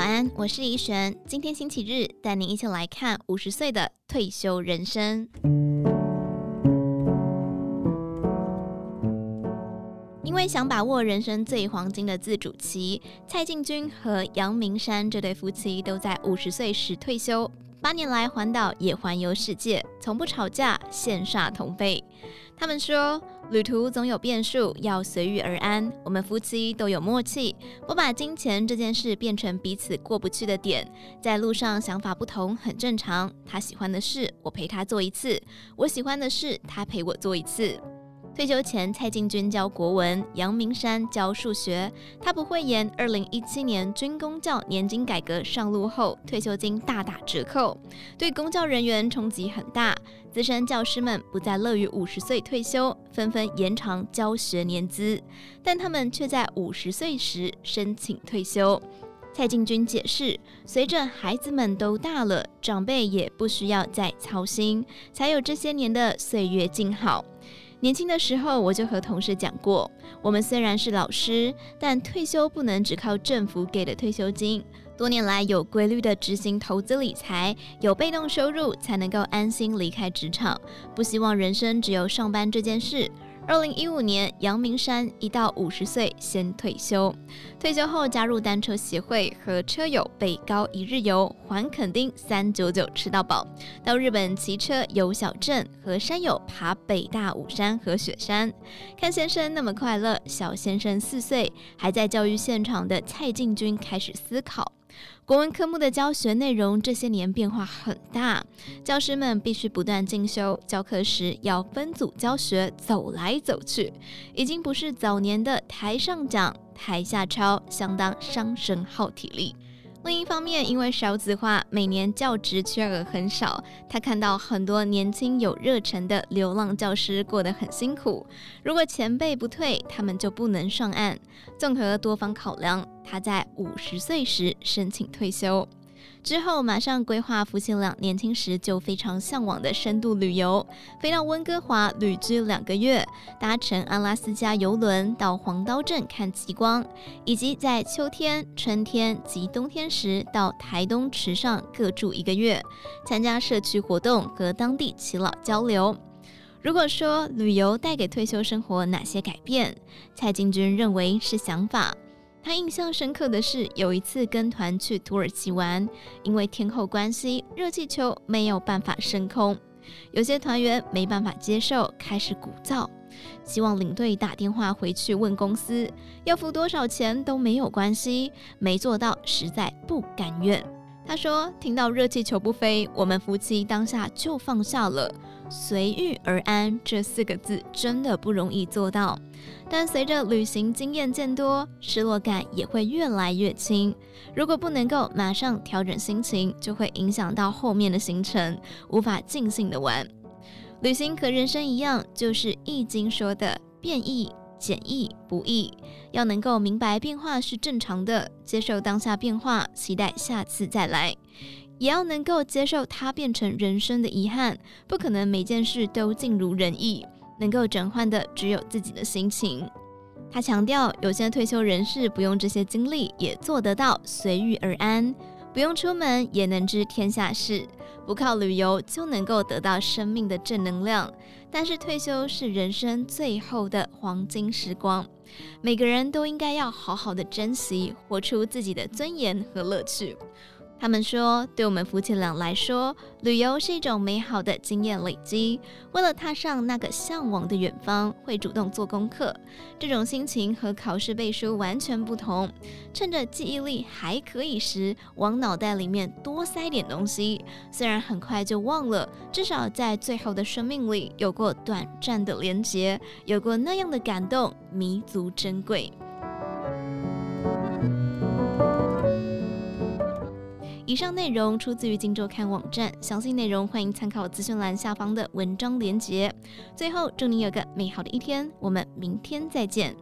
晚安，我是怡璇。今天星期日，带您一起来看五十岁的退休人生。因为想把握人生最黄金的自主期，蔡进军和杨明山这对夫妻都在五十岁时退休。八年来环岛也环游世界，从不吵架，羡煞同辈。他们说，旅途总有变数，要随遇而安。我们夫妻都有默契，不把金钱这件事变成彼此过不去的点。在路上想法不同很正常，他喜欢的事我陪他做一次，我喜欢的事他陪我做一次。退休前，蔡进军教国文，杨明山教数学。他不讳言，二零一七年军工教年金改革上路后，退休金大打折扣，对公教人员冲击很大。资深教师们不再乐于五十岁退休，纷纷延长教学年资，但他们却在五十岁时申请退休。蔡进军解释，随着孩子们都大了，长辈也不需要再操心，才有这些年的岁月静好。年轻的时候，我就和同事讲过，我们虽然是老师，但退休不能只靠政府给的退休金。多年来有规律的执行投资理财，有被动收入，才能够安心离开职场。不希望人生只有上班这件事。二零一五年，杨明山一到五十岁先退休，退休后加入单车协会，和车友北高一日游，环垦丁三九九吃到饱，到日本骑车游小镇，和山友爬北大武山和雪山。看先生那么快乐，小先生四岁还在教育现场的蔡进军开始思考。国文科目的教学内容这些年变化很大，教师们必须不断进修，教课时要分组教学，走来走去，已经不是早年的台上讲台下抄，相当伤神耗体力。另一方面，因为少子化，每年教职缺额很少。他看到很多年轻有热忱的流浪教师过得很辛苦。如果前辈不退，他们就不能上岸。综合多方考量，他在五十岁时申请退休。之后马上规划夫妻俩年轻时就非常向往的深度旅游，飞到温哥华旅居两个月，搭乘阿拉斯加邮轮到黄刀镇看极光，以及在秋天、春天及冬天时到台东池上各住一个月，参加社区活动和当地耆老交流。如果说旅游带给退休生活哪些改变，蔡进军认为是想法。他印象深刻的是，有一次跟团去土耳其玩，因为天候关系，热气球没有办法升空，有些团员没办法接受，开始鼓噪，希望领队打电话回去问公司，要付多少钱都没有关系，没做到实在不甘愿。他说：“听到热气球不飞，我们夫妻当下就放下了。随遇而安这四个字真的不容易做到，但随着旅行经验渐多，失落感也会越来越轻。如果不能够马上调整心情，就会影响到后面的行程，无法尽兴的玩。旅行和人生一样，就是《易经》说的变易。”简易不易，要能够明白变化是正常的，接受当下变化，期待下次再来，也要能够接受它变成人生的遗憾，不可能每件事都尽如人意，能够转换的只有自己的心情。他强调，有些退休人士不用这些经历，也做得到随遇而安。不用出门也能知天下事，不靠旅游就能够得到生命的正能量。但是退休是人生最后的黄金时光，每个人都应该要好好的珍惜，活出自己的尊严和乐趣。他们说，对我们夫妻俩来说，旅游是一种美好的经验累积。为了踏上那个向往的远方，会主动做功课。这种心情和考试背书完全不同。趁着记忆力还可以时，往脑袋里面多塞点东西。虽然很快就忘了，至少在最后的生命里有过短暂的连结，有过那样的感动，弥足珍贵。以上内容出自于《荆州看》网站，详细内容欢迎参考资讯栏下方的文章连接。最后，祝你有个美好的一天，我们明天再见。